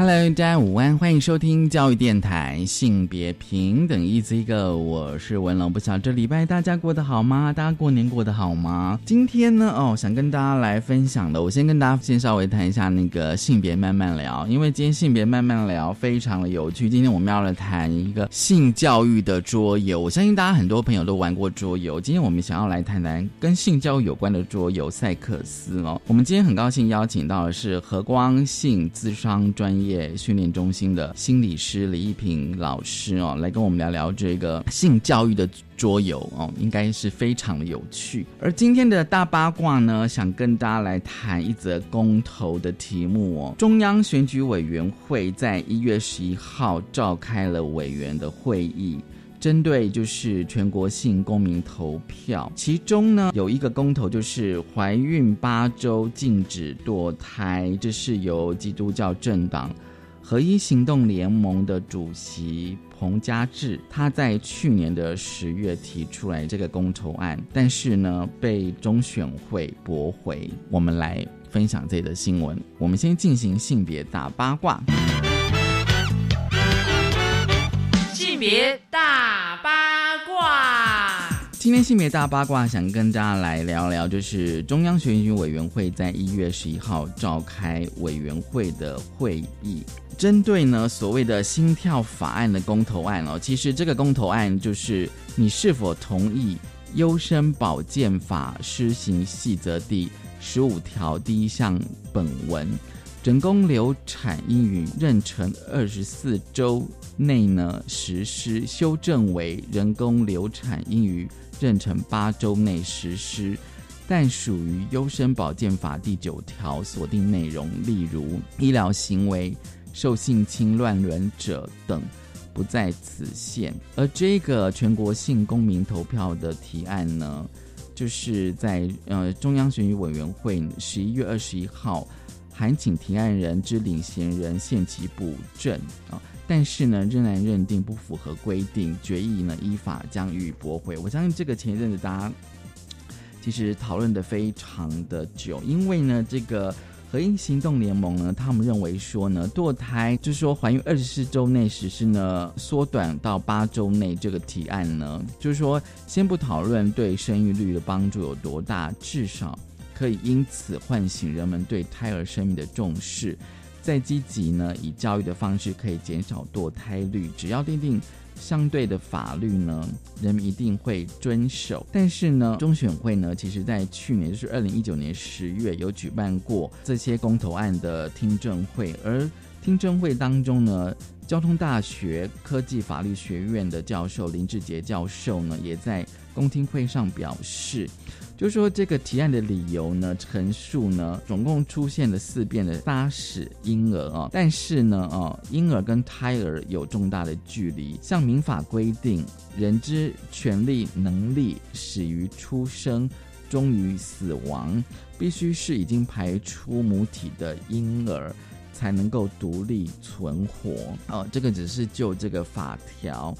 Hello，大家午安，欢迎收听教育电台性别平等 Easy Go，我是文龙。不晓这礼拜大家过得好吗？大家过年过得好吗？今天呢，哦，想跟大家来分享的，我先跟大家先稍微谈一下那个性别慢慢聊，因为今天性别慢慢聊非常的有趣。今天我们要来谈一个性教育的桌游，我相信大家很多朋友都玩过桌游。今天我们想要来谈谈跟性教育有关的桌游赛克斯哦。我们今天很高兴邀请到的是和光性智商专业。业训练中心的心理师李一平老师哦，来跟我们聊聊这个性教育的桌游哦，应该是非常的有趣。而今天的大八卦呢，想跟大家来谈一则公投的题目哦。中央选举委员会在一月十一号召开了委员的会议。针对就是全国性公民投票，其中呢有一个公投就是怀孕八周禁止堕胎，这是由基督教政党合一行动联盟的主席彭家志他在去年的十月提出来这个公投案，但是呢被中选会驳回。我们来分享这则新闻，我们先进行性别大八卦。别大八卦，今天性别大八卦想跟大家来聊聊，就是中央选举委员会在一月十一号召开委员会的会议，针对呢所谓的心跳法案的公投案哦，其实这个公投案就是你是否同意优生保健法施行细则第十五条第一项本文。人工流产应于妊娠二十四周内呢实施，修正为人工流产应于妊娠八周内实施，但属于优生保健法第九条锁定内容，例如医疗行为、受性侵乱伦者等，不在此限。而这个全国性公民投票的提案呢，就是在呃中央选举委员会十一月二十一号。函请提案人之领衔人限期补正啊，但是呢，仍然认定不符合规定，决议呢依法将予以驳回。我相信这个前一阵子大家其实讨论的非常的久，因为呢，这个合一行动联盟呢，他们认为说呢，堕胎就是说怀孕二十四周内实施呢，缩短到八周内这个提案呢，就是说先不讨论对生育率的帮助有多大，至少。可以因此唤醒人们对胎儿生命的重视，再积极呢，以教育的方式可以减少堕胎率。只要定定相对的法律呢，人们一定会遵守。但是呢，中选会呢，其实在去年就是二零一九年十月有举办过这些公投案的听证会，而听证会当中呢，交通大学科技法律学院的教授林志杰教授呢，也在公听会上表示。就说这个提案的理由呢，陈述呢，总共出现了四遍的搭屎婴儿啊，但是呢，哦，婴儿跟胎儿有重大的距离。像民法规定，人之权利能力始于出生，终于死亡，必须是已经排出母体的婴儿才能够独立存活。哦，这个只是就这个法条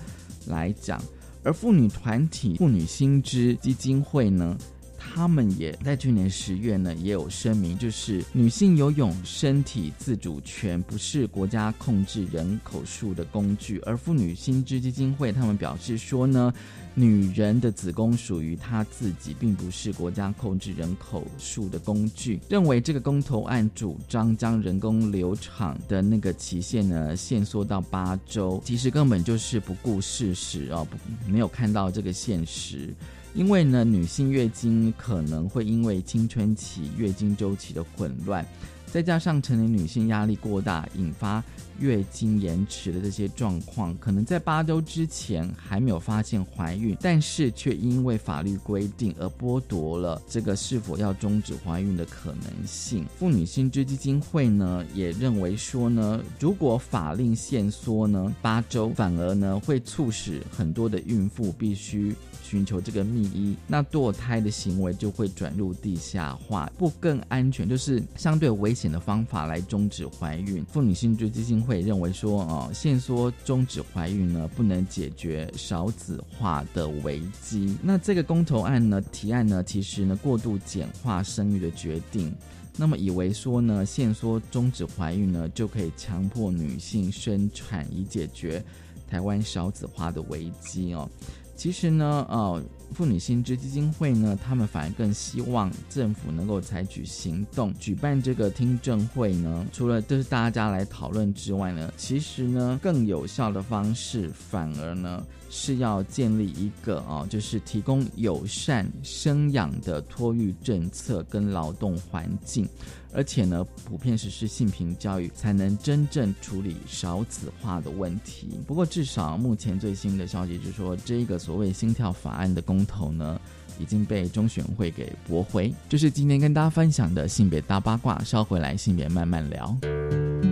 来讲，而妇女团体妇女新知基金会呢？他们也在去年十月呢，也有声明，就是女性游泳身体自主权不是国家控制人口数的工具。而妇女新知基金会他们表示说呢，女人的子宫属于她自己，并不是国家控制人口数的工具。认为这个公投案主张将人工流产的那个期限呢，限缩到八周，其实根本就是不顾事实哦，不没有看到这个现实。因为呢，女性月经可能会因为青春期月经周期的混乱，再加上成年女性压力过大，引发月经延迟的这些状况，可能在八周之前还没有发现怀孕，但是却因为法律规定而剥夺了这个是否要终止怀孕的可能性。妇女新知基金会呢也认为说呢，如果法令限缩呢八周，反而呢会促使很多的孕妇必须。寻求这个秘医，那堕胎的行为就会转入地下化，不更安全，就是相对危险的方法来终止怀孕。妇女性知基金会认为说，哦，限缩终止怀孕呢，不能解决少子化的危机。那这个公投案呢，提案呢，其实呢，过度简化生育的决定，那么以为说呢，限缩终止怀孕呢，就可以强迫女性生产，以解决台湾少子化的危机哦。其实呢，呃，妇女新知基金会呢，他们反而更希望政府能够采取行动，举办这个听证会呢。除了就是大家来讨论之外呢，其实呢，更有效的方式反而呢。是要建立一个啊，就是提供友善生养的托育政策跟劳动环境，而且呢，普遍实施性平教育，才能真正处理少子化的问题。不过，至少目前最新的消息是说，这个所谓心跳法案的公投呢，已经被中选会给驳回。这是今天跟大家分享的性别大八卦，稍回来性别慢慢聊。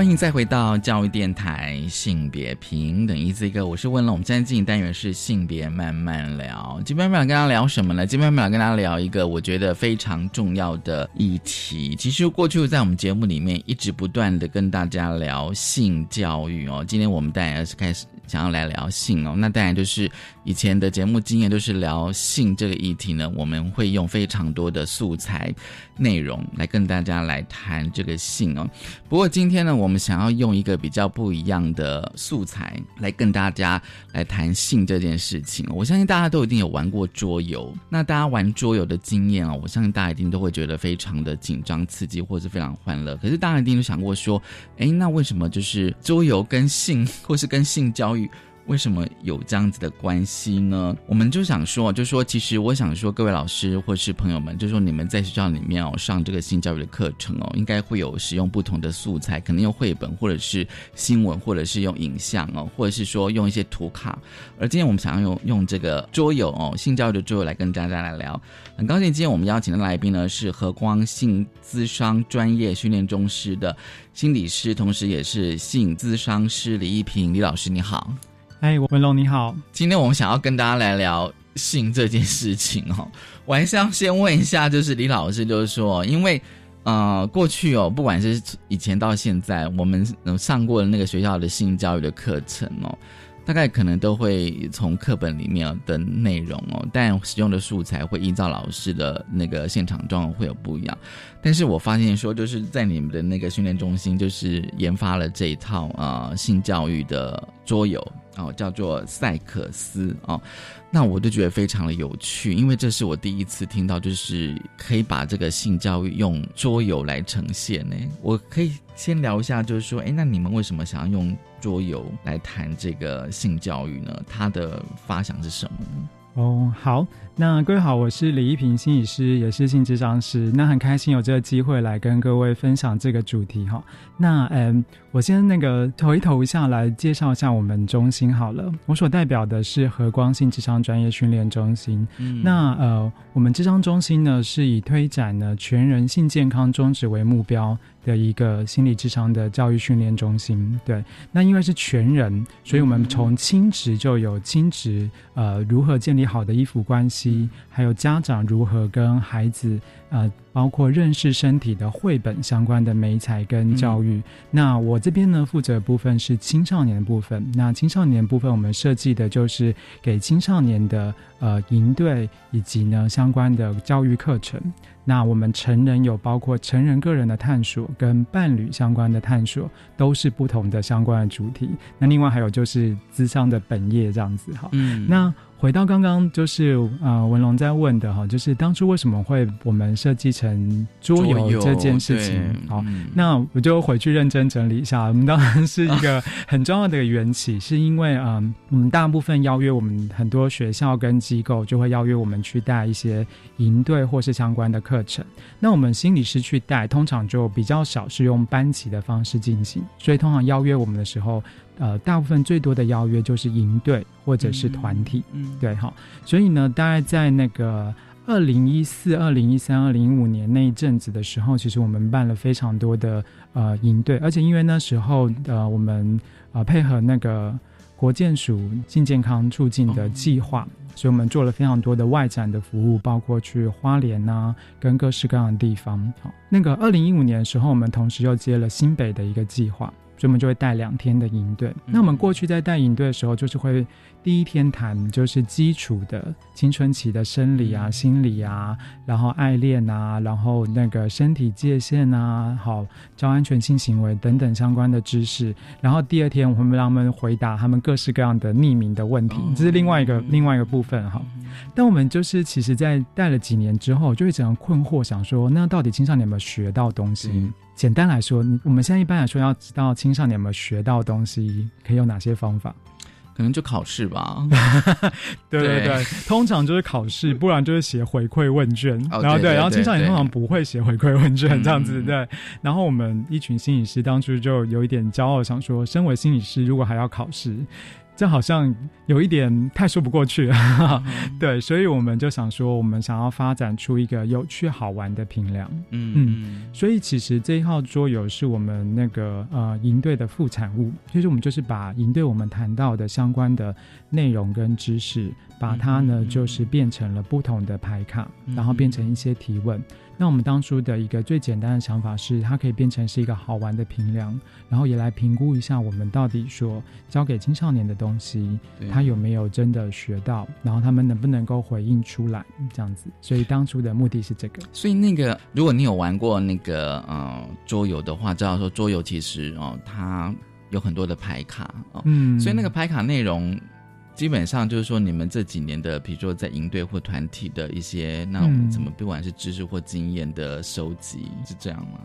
欢迎再回到教育电台性别平等一这个，我是问了，我们现在进行单元是性别慢慢聊。今天慢慢跟大家聊什么呢？今天慢慢跟大家聊一个我觉得非常重要的议题。其实过去在我们节目里面一直不断的跟大家聊性教育哦。今天我们当然是开始想要来聊性哦。那当然就是以前的节目经验都是聊性这个议题呢，我们会用非常多的素材内容来跟大家来谈这个性哦。不过今天呢，我们想要用一个比较不一样的素材来跟大家来谈性这件事情。我相信大家都一定有玩过桌游，那大家玩桌游的经验啊，我相信大家一定都会觉得非常的紧张刺激，或是非常欢乐。可是大家一定都想过说，哎，那为什么就是桌游跟性或是跟性教育？为什么有这样子的关系呢？我们就想说，就说其实我想说，各位老师或是朋友们，就说你们在学校里面哦上这个性教育的课程哦，应该会有使用不同的素材，可能用绘本或者是新闻，或者是用影像哦，或者是说用一些图卡。而今天我们想要用用这个桌游哦，性教育的桌游来跟大家来聊。很高兴今天我们邀请的来宾呢是和光性资商专业训练中师的心理师，同时也是性资商师李一平李老师，你好。哎，文龙你好，今天我们想要跟大家来聊性这件事情哦。我还是要先问一下，就是李老师，就是说，因为呃，过去哦，不管是以前到现在，我们上过的那个学校的性教育的课程哦。大概可能都会从课本里面的内容哦，但使用的素材会依照老师的那个现场状况会有不一样。但是我发现说，就是在你们的那个训练中心，就是研发了这一套啊性教育的桌游哦，叫做赛克斯哦。那我就觉得非常的有趣，因为这是我第一次听到，就是可以把这个性教育用桌游来呈现呢。我可以先聊一下，就是说，哎，那你们为什么想要用？桌游来谈这个性教育呢？它的发想是什么呢？哦，好，那各位好，我是李一平心理师，也是性智商师。那很开心有这个机会来跟各位分享这个主题哈。那嗯，我先那个回头一下来介绍一下我们中心好了。我所代表的是和光性智商专业训练中心。那呃，我们智商中心呢是以推展呢全人性健康宗旨为目标。的一个心理智商的教育训练中心，对，那因为是全人，所以我们从亲职就有亲职，呃，如何建立好的依附关系，还有家长如何跟孩子，呃，包括认识身体的绘本相关的美彩跟教育。那我这边呢，负责部分是青少年的部分。那青少年部分，我们设计的就是给青少年的呃营队以及呢相关的教育课程。那我们成人有包括成人个人的探索跟伴侣相关的探索，都是不同的相关的主题。那另外还有就是智商的本业这样子哈。嗯，那。回到刚刚就是呃文龙在问的哈，就是当初为什么会我们设计成桌游这件事情？好，那我就回去认真整理一下。我们当然是一个很重要的缘起，是因为嗯，我们大部分邀约我们很多学校跟机构就会邀约我们去带一些营队或是相关的课程。那我们心理师去带，通常就比较少是用班级的方式进行，所以通常邀约我们的时候。呃，大部分最多的邀约就是营队或者是团体，嗯，对哈，所以呢，大概在那个二零一四、二零一三、二零一五年那一阵子的时候，其实我们办了非常多的呃营队，而且因为那时候呃我们呃配合那个国建署性健康促进的计划，所以我们做了非常多的外展的服务，包括去花莲啊，跟各式各样的地方。好，那个二零一五年的时候，我们同时又接了新北的一个计划。所以我们就会带两天的营队。那我们过去在带营队的时候，就是会第一天谈就是基础的青春期的生理啊、心理啊，然后爱恋啊，然后那个身体界限啊，好，交安全性行为等等相关的知识。然后第二天我们让他们回答他们各式各样的匿名的问题，这是另外一个另外一个部分哈。但我们就是其实，在带了几年之后，就会这样困惑，想说那到底青少年有没有学到东西？简单来说，我们现在一般来说要知道青少年有没有学到东西，可以用哪些方法？可能就考试吧。对对对，通常就是考试，不然就是写回馈问卷。然后对，然后青少年通常不会写回馈问卷这样子。对，然后我们一群心理师当初就有一点骄傲，想说，身为心理师，如果还要考试。这好像有一点太说不过去。了，对，所以我们就想说，我们想要发展出一个有趣好玩的平凉，嗯嗯，所以其实这一号桌游是我们那个呃营队的副产物，其实我们就是把营队我们谈到的相关的内容跟知识，把它呢就是变成了不同的牌卡，然后变成一些提问。那我们当初的一个最简单的想法是，它可以变成是一个好玩的评量，然后也来评估一下我们到底说教给青少年的东西，他有没有真的学到，然后他们能不能够回应出来这样子。所以当初的目的是这个。所以那个，如果你有玩过那个呃桌游的话，知道说桌游其实哦，它有很多的牌卡哦，嗯，所以那个牌卡内容。基本上就是说，你们这几年的，比如说在营队或团体的一些那我们怎么，不管是知识或经验的收集，是这样吗？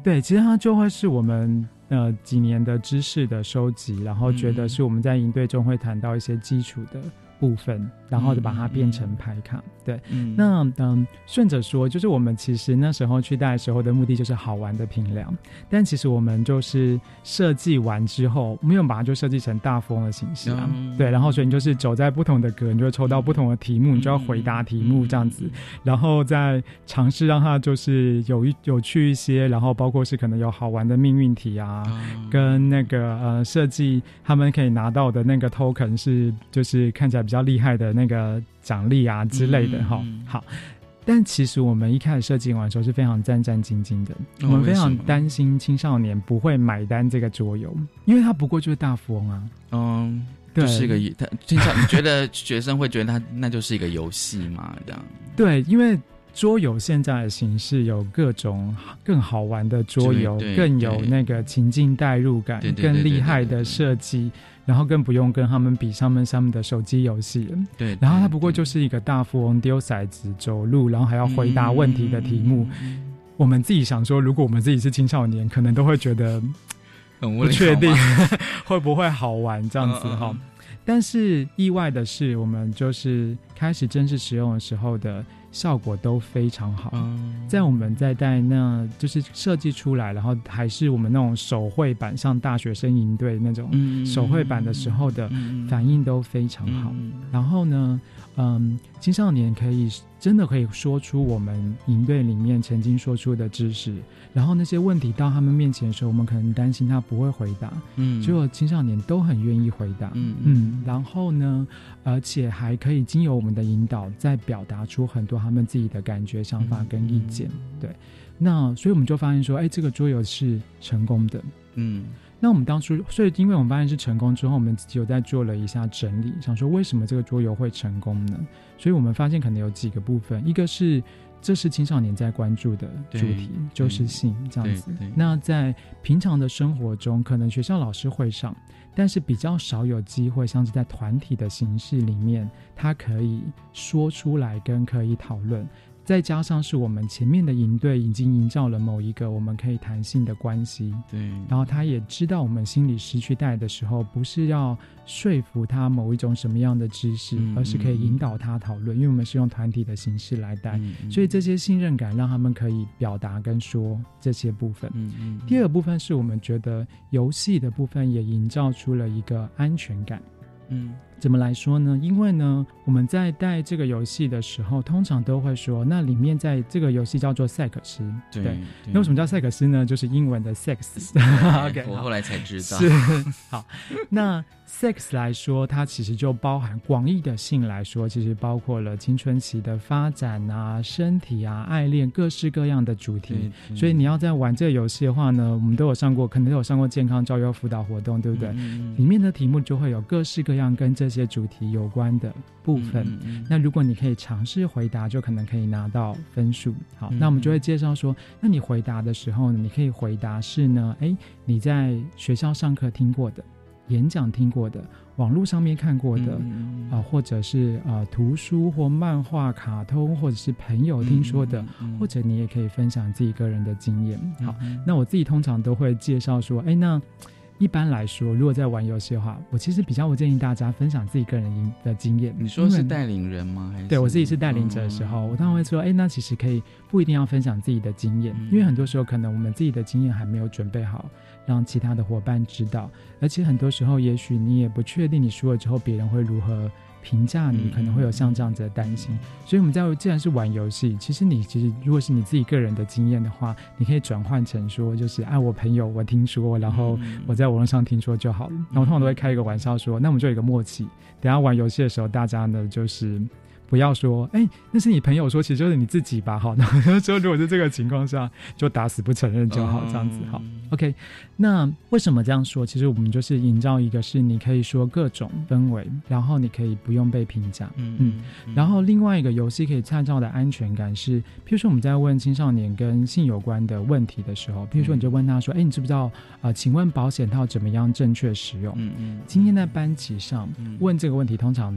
对，其实它就会是我们呃几年的知识的收集，然后觉得是我们在营队中会谈到一些基础的部分，然后就把它变成牌卡。对，那嗯，顺着说，就是我们其实那时候去带时候的目的就是好玩的评量，但其实我们就是设计完之后，没有把它就设计成大富翁的形式啊。对，然后所以你就是走在不同的格，你就会抽到不同的题目，你就要回答题目这样子，然后再尝试让它就是有一有趣一些，然后包括是可能有好玩的命运题啊，跟那个呃设计他们可以拿到的那个 token 是就是看起来比较厉害的那个。奖励啊之类的哈，好，但其实我们一开始设计完的时候是非常战战兢兢的，我们非常担心青少年不会买单这个桌游，因为它不过就是大富翁啊，嗯，就是一个他青少你觉得学生会觉得他那就是一个游戏嘛，这样，对，因为。桌游现在的形式有各种更好玩的桌游，更有那个情境代入感，更厉害的设计，然后更不用跟他们比上面上面的手机游戏了。对，然后它不过就是一个大富翁丢骰子走路，然后还要回答问题的题目。我们自己想说，如果我们自己是青少年，可能都会觉得很不确定 会不会好玩这样子哈。但是意外的是，我们就是开始正式使用的时候的。效果都非常好，在我们在带那就是设计出来，然后还是我们那种手绘版，像大学生营队那种手绘版的时候的反应都非常好。然后呢，嗯，青少年可以真的可以说出我们营队里面曾经说出的知识。然后那些问题到他们面前的时候，我们可能担心他不会回答，嗯，结果青少年都很愿意回答，嗯嗯。然后呢，而且还可以经由我们的引导，再表达出很多他们自己的感觉、想法跟意见。对，那所以我们就发现说，哎，这个桌游是成功的，嗯。那我们当初，所以因为我们发现是成功之后，我们自己有在做了一下整理，想说为什么这个桌游会成功呢？所以我们发现可能有几个部分，一个是。这是青少年在关注的主题，就是性这样子。那在平常的生活中，可能学校老师会上，但是比较少有机会，像是在团体的形式里面，他可以说出来，跟可以讨论。再加上是我们前面的营队已经营造了某一个我们可以弹性的关系，对。然后他也知道我们心理失去带的时候，不是要说服他某一种什么样的知识，而是可以引导他讨论，因为我们是用团体的形式来带，所以这些信任感让他们可以表达跟说这些部分。嗯嗯。第二部分是我们觉得游戏的部分也营造出了一个安全感。嗯。怎么来说呢？因为呢，我们在带这个游戏的时候，通常都会说，那里面在这个游戏叫做赛克斯。对，那为什么叫赛克斯呢？就是英文的 sex。OK，我后来才知道。是好，那 sex 来说，它其实就包含广义的性来说，其实包括了青春期的发展啊、身体啊、爱恋各式各样的主题。所以你要在玩这个游戏的话呢，我们都有上过，可能都有上过健康教育辅导活动，对不对？里面的题目就会有各式各样跟这些主题有关的部分，那如果你可以尝试回答，就可能可以拿到分数。好，那我们就会介绍说，那你回答的时候呢，你可以回答是呢，哎，你在学校上课听过的，演讲听过的，网络上面看过的，啊，或者是呃图书或漫画、卡通，或者是朋友听说的，或者你也可以分享自己个人的经验。好，那我自己通常都会介绍说，哎，那。一般来说，如果在玩游戏的话，我其实比较不建议大家分享自己个人的经验。你说是带领人吗？还是对我自己是带领者的时候，我当然会说，哎，那其实可以不一定要分享自己的经验，因为很多时候可能我们自己的经验还没有准备好，让其他的伙伴知道，而且很多时候也许你也不确定你输了之后别人会如何。评价你可能会有像这样子的担心，所以我们在既然是玩游戏，其实你其实如果是你自己个人的经验的话，你可以转换成说就是哎我朋友我听说，然后我在网络上听说就好了。那我通常都会开一个玩笑说，那我们就有一个默契，等下玩游戏的时候，大家呢就是。不要说，哎，那是你朋友说，其实就是你自己吧。好，那 说如果是这个情况下，就打死不承认就好，这样子好。OK，那为什么这样说？其实我们就是营造一个是你可以说各种氛围，然后你可以不用被评价，嗯嗯。然后另外一个游戏可以创造的安全感是，譬如说我们在问青少年跟性有关的问题的时候，譬如说你就问他说，哎，你知不知道啊？请问保险套怎么样正确使用？嗯嗯。今天在班级上问这个问题，通常。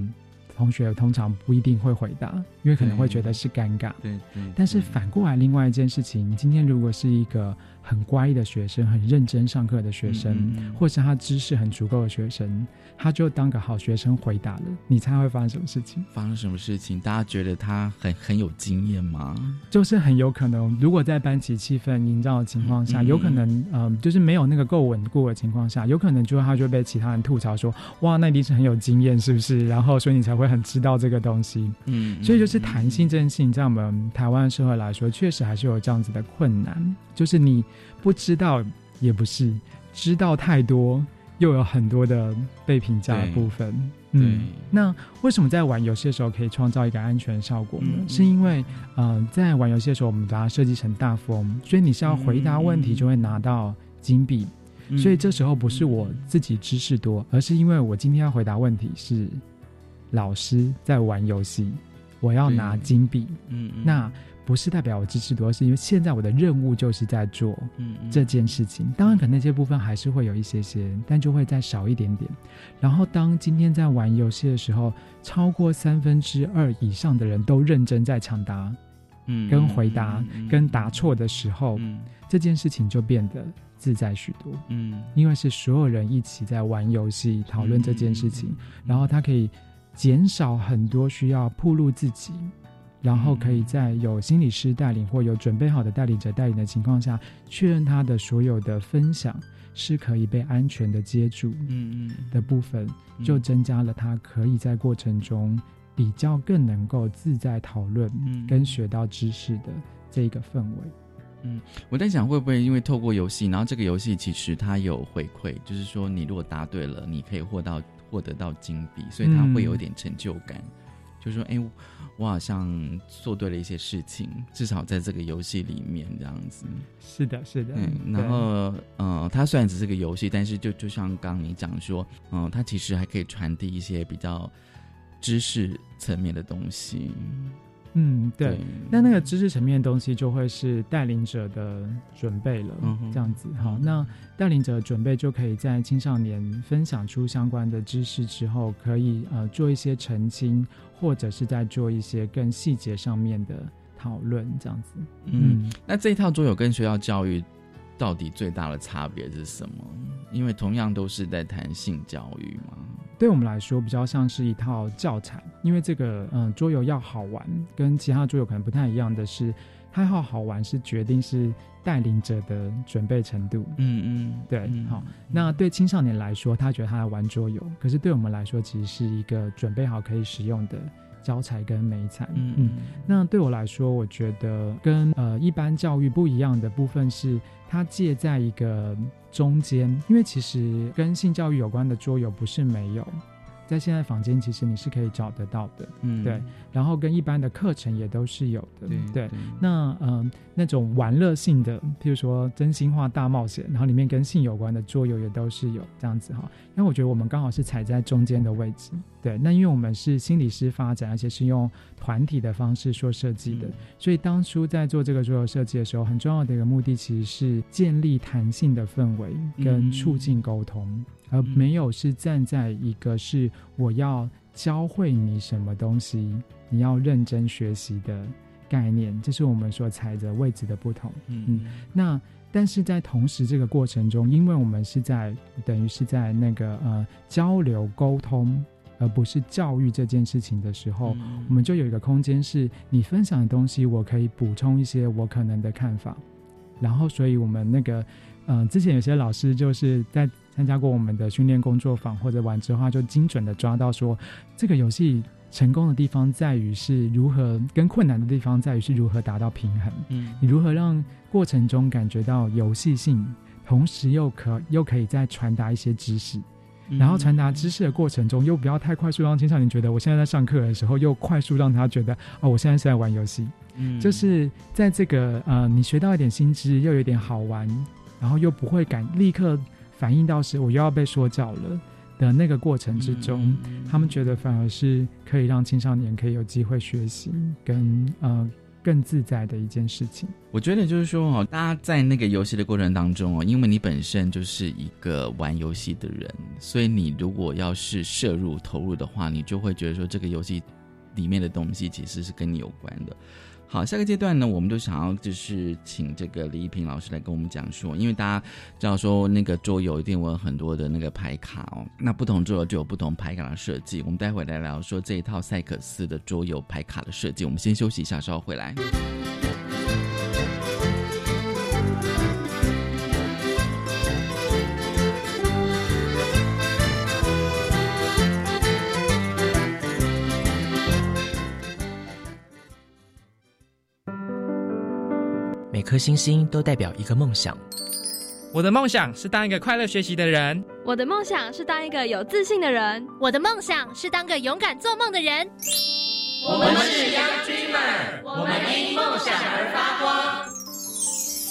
同学通常不一定会回答，因为可能会觉得是尴尬。对对。但是反过来，另外一件事情，今天如果是一个很乖的学生，很认真上课的学生，或是他知识很足够的学生，他就当个好学生回答了，你猜会发生什么事情？发生什么事情？大家觉得他很很有经验吗？就是很有可能，如果在班级气氛营造的情况下，有可能，嗯，就是没有那个够稳固的情况下，有可能就他就被其他人吐槽说，哇，那一定是很有经验，是不是？然后所以你才会很知道这个东西。嗯，所以就是弹性这件事情，在我们台湾社会来说，确实还是有这样子的困难，就是你不知道也不是，知道太多又有很多的被评价的部分。嗯，那为什么在玩游戏的时候可以创造一个安全效果呢？是因为，呃，在玩游戏的时候，我们把它设计成大富翁，所以你是要回答问题就会拿到金币，所以这时候不是我自己知识多，而是因为我今天要回答问题是老师在玩游戏，我要拿金币。嗯，那。不是代表我支持多，是因为现在我的任务就是在做这件事情。当然，可能那些部分还是会有一些些，但就会再少一点点。然后，当今天在玩游戏的时候，超过三分之二以上的人都认真在抢答，嗯，跟回答跟答错的时候，这件事情就变得自在许多。嗯，因为是所有人一起在玩游戏讨论这件事情，然后他可以减少很多需要暴露自己。然后可以在有心理师带领或有准备好的带领者带领的情况下，确认他的所有的分享是可以被安全的接住，嗯嗯的部分，就增加了他可以在过程中比较更能够自在讨论，跟学到知识的这个氛围。嗯，我在想会不会因为透过游戏，然后这个游戏其实它有回馈，就是说你如果答对了，你可以获到获得到金币，所以它会有点成就感，就是说，哎。我好像做对了一些事情，至少在这个游戏里面这样子。是的，是的。嗯，然后，嗯，它虽然只是个游戏，但是就就像刚你讲说，嗯，它其实还可以传递一些比较知识层面的东西。嗯，对，那那个知识层面的东西就会是带领者的准备了，这样子。好，那带领者准备就可以在青少年分享出相关的知识之后，可以呃做一些澄清，或者是在做一些更细节上面的讨论，这样子。嗯，那这一套桌游跟学校教育到底最大的差别是什么？因为同样都是在谈性教育嘛。对我们来说，比较像是一套教材，因为这个嗯桌游要好玩，跟其他桌游可能不太一样的是，它要好玩是决定是带领者的准备程度。嗯嗯，对，好。那对青少年来说，他觉得他在玩桌游，可是对我们来说，其实是一个准备好可以使用的教材跟美材。嗯嗯，那对我来说，我觉得跟呃一般教育不一样的部分是。它介在一个中间，因为其实跟性教育有关的桌游不是没有。在现在坊间，其实你是可以找得到的，嗯，对。然后跟一般的课程也都是有的，对。那嗯，那种玩乐性的，譬如说真心话大冒险，然后里面跟性有关的桌游也都是有这样子哈。因为我觉得我们刚好是踩在中间的位置，对。那因为我们是心理师发展，而且是用团体的方式做设计的，所以当初在做这个桌游设计的时候，很重要的一个目的其实是建立弹性的氛围跟促进沟通。而没有是站在一个是我要教会你什么东西，你要认真学习的概念，这是我们所踩着位置的不同。嗯嗯，那但是在同时这个过程中，因为我们是在等于是在那个呃交流沟通，而不是教育这件事情的时候，我们就有一个空间，是你分享的东西，我可以补充一些我可能的看法，然后所以我们那个嗯，之前有些老师就是在。参加过我们的训练工作坊或者玩之后，就精准的抓到说，这个游戏成功的地方在于是如何，跟困难的地方在于是如何达到平衡。嗯，你如何让过程中感觉到游戏性，同时又可又可以再传达一些知识，然后传达知识的过程中又不要太快速，让青少年觉得我现在在上课的时候，又快速让他觉得哦，我现在是在玩游戏。嗯，就是在这个呃，你学到一点新知，又有点好玩，然后又不会感立刻。反映到是我又要被说教了的那个过程之中，他们觉得反而是可以让青少年可以有机会学习跟呃更自在的一件事情。我觉得就是说哦，大家在那个游戏的过程当中哦，因为你本身就是一个玩游戏的人，所以你如果要是摄入投入的话，你就会觉得说这个游戏里面的东西其实是跟你有关的。好，下个阶段呢，我们就想要就是请这个李一平老师来跟我们讲述，因为大家知道说那个桌游一定有很多的那个牌卡哦，那不同桌游就有不同牌卡的设计。我们待会来聊说这一套赛克斯的桌游牌卡的设计。我们先休息一下，稍后回来。颗星星都代表一个梦想。我的梦想是当一个快乐学习的人。我的梦想是当一个有自信的人。我的梦想是当个勇敢做梦的人。我们是 Young Dreamer，我们因梦想而发光。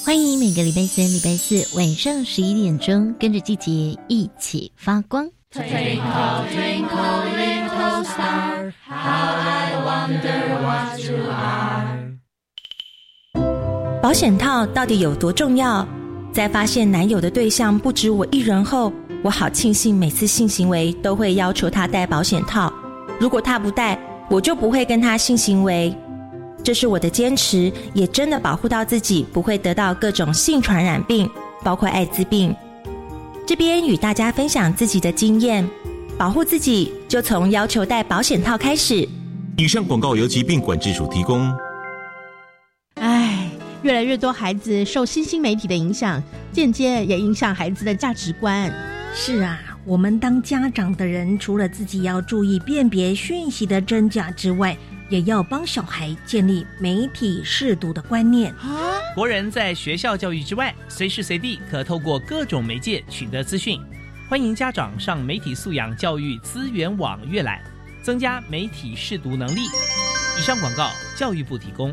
欢迎每个礼拜三、礼拜四晚上十一点钟，跟着季节一起发光。Twinkle twinkle little star, how I wonder what you are. 保险套到底有多重要？在发现男友的对象不止我一人后，我好庆幸每次性行为都会要求他戴保险套。如果他不戴，我就不会跟他性行为。这是我的坚持，也真的保护到自己不会得到各种性传染病，包括艾滋病。这边与大家分享自己的经验，保护自己就从要求戴保险套开始。以上广告由疾病管制署提供。越来越多孩子受新兴媒体的影响，间接也影响孩子的价值观。是啊，我们当家长的人，除了自己要注意辨别讯息的真假之外，也要帮小孩建立媒体适读的观念。国人在学校教育之外，随时随地可透过各种媒介取得资讯。欢迎家长上媒体素养教育资源网阅览，增加媒体适读能力。以上广告，教育部提供。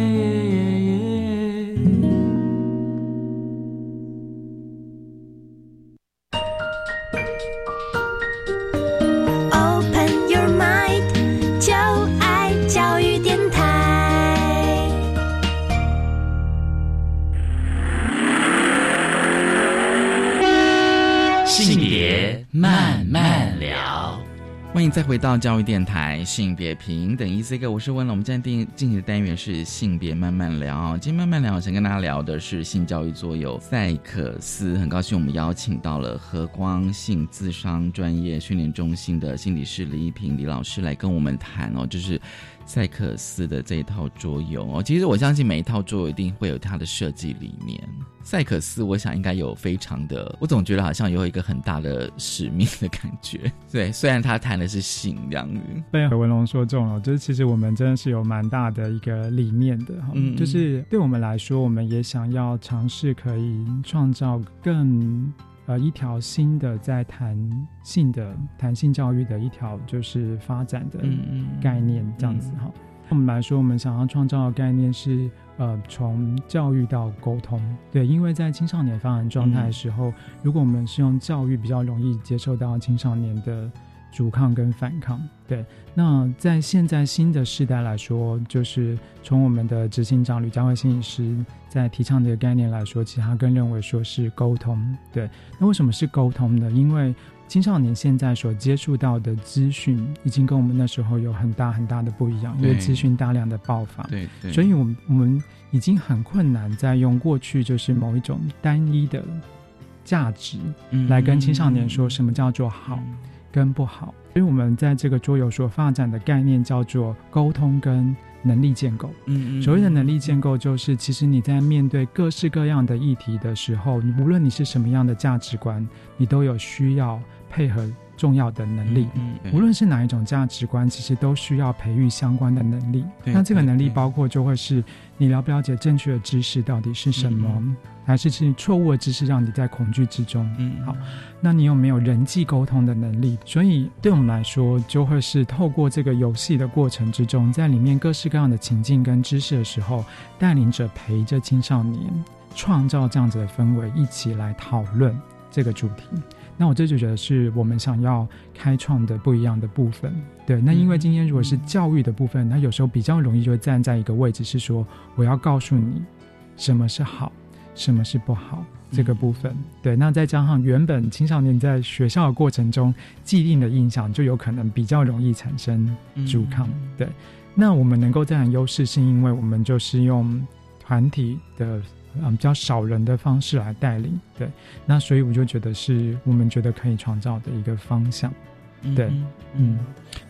欢迎再回到教育电台，性别平等 E C 哥，我是温了。我们今天进进行的单元是性别慢慢聊。今天慢慢聊，我想跟大家聊的是性教育作友赛克斯。很高兴我们邀请到了和光性智商专业训练中心的心理师李一平李老师来跟我们谈哦，就是。赛克斯的这一套桌游哦，其实我相信每一套桌游一定会有它的设计理念。赛克斯，我想应该有非常的，我总觉得好像有一个很大的使命的感觉。对，虽然他谈的是性这样子，被何文龙说中了，就是其实我们真的是有蛮大的一个理念的哈，就是对我们来说，我们也想要尝试可以创造更。呃，一条新的在弹性的弹性教育的一条就是发展的概念，这样子哈。我们来说，我们想要创造的概念是呃，从教育到沟通。对，因为在青少年发展状态的时候，如果我们是用教育，比较容易接受到青少年的。阻抗跟反抗，对。那在现在新的时代来说，就是从我们的执行长吕佳慧心理师在提倡这个概念来说，其实他更认为说是沟通，对。那为什么是沟通呢？因为青少年现在所接触到的资讯，已经跟我们那时候有很大很大的不一样，因为资讯大量的爆发，对。所以，我们我们已经很困难在用过去就是某一种单一的价值来跟青少年说什么叫做好。跟不好，所以我们在这个桌游所发展的概念叫做沟通跟能力建构。嗯嗯，所谓的能力建构，就是其实你在面对各式各样的议题的时候，你无论你是什么样的价值观，你都有需要配合重要的能力。嗯，无论是哪一种价值观，其实都需要培育相关的能力。那这个能力包括就会是你了不了解正确的知识到底是什么，还是是错误的知识让你在恐惧之中。嗯，好，那你有没有人际沟通的能力？所以对我们来说，就会是透过这个游戏的过程之中，在里面各式各样的情境跟知识的时候，带领者陪着青少年。创造这样子的氛围，一起来讨论这个主题。那我这就觉得是我们想要开创的不一样的部分。对，那因为今天如果是教育的部分，那有时候比较容易就会站在一个位置，是说我要告诉你什么是好，什么是不好这个部分。对，那再加上原本青少年在学校的过程中既定的印象，就有可能比较容易产生阻抗。对，那我们能够占优势，是因为我们就是用团体的。嗯，比较少人的方式来带领，对，那所以我就觉得是我们觉得可以创造的一个方向，对，嗯，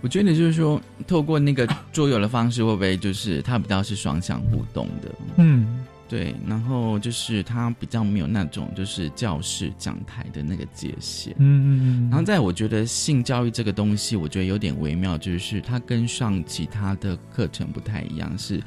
我觉得就是说，透过那个桌游的方式，会不会就是它比较是双向互动的？嗯，对，然后就是它比较没有那种就是教室讲台的那个界限，嗯嗯嗯，然后在我觉得性教育这个东西，我觉得有点微妙，就是它跟上其他的课程不太一样，是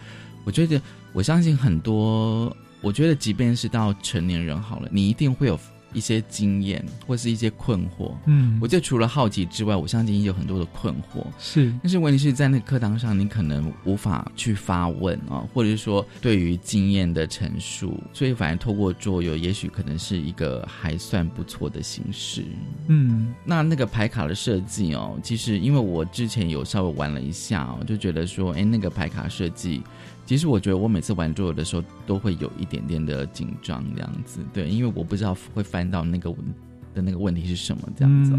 我觉得我相信很多。我觉得，即便是到成年人好了，你一定会有一些经验或是一些困惑。嗯，我觉得除了好奇之外，我相信也有很多的困惑。是，但是问题是在那个课堂上，你可能无法去发问啊，或者是说对于经验的陈述，所以反而透过桌游，也许可能是一个还算不错的形式。嗯，那那个牌卡的设计哦，其实因为我之前有稍微玩了一下哦，就觉得说，哎，那个牌卡设计。其实我觉得我每次玩桌游的时候都会有一点点的紧张，这样子，对，因为我不知道会翻到那个的那个问题是什么，这样子。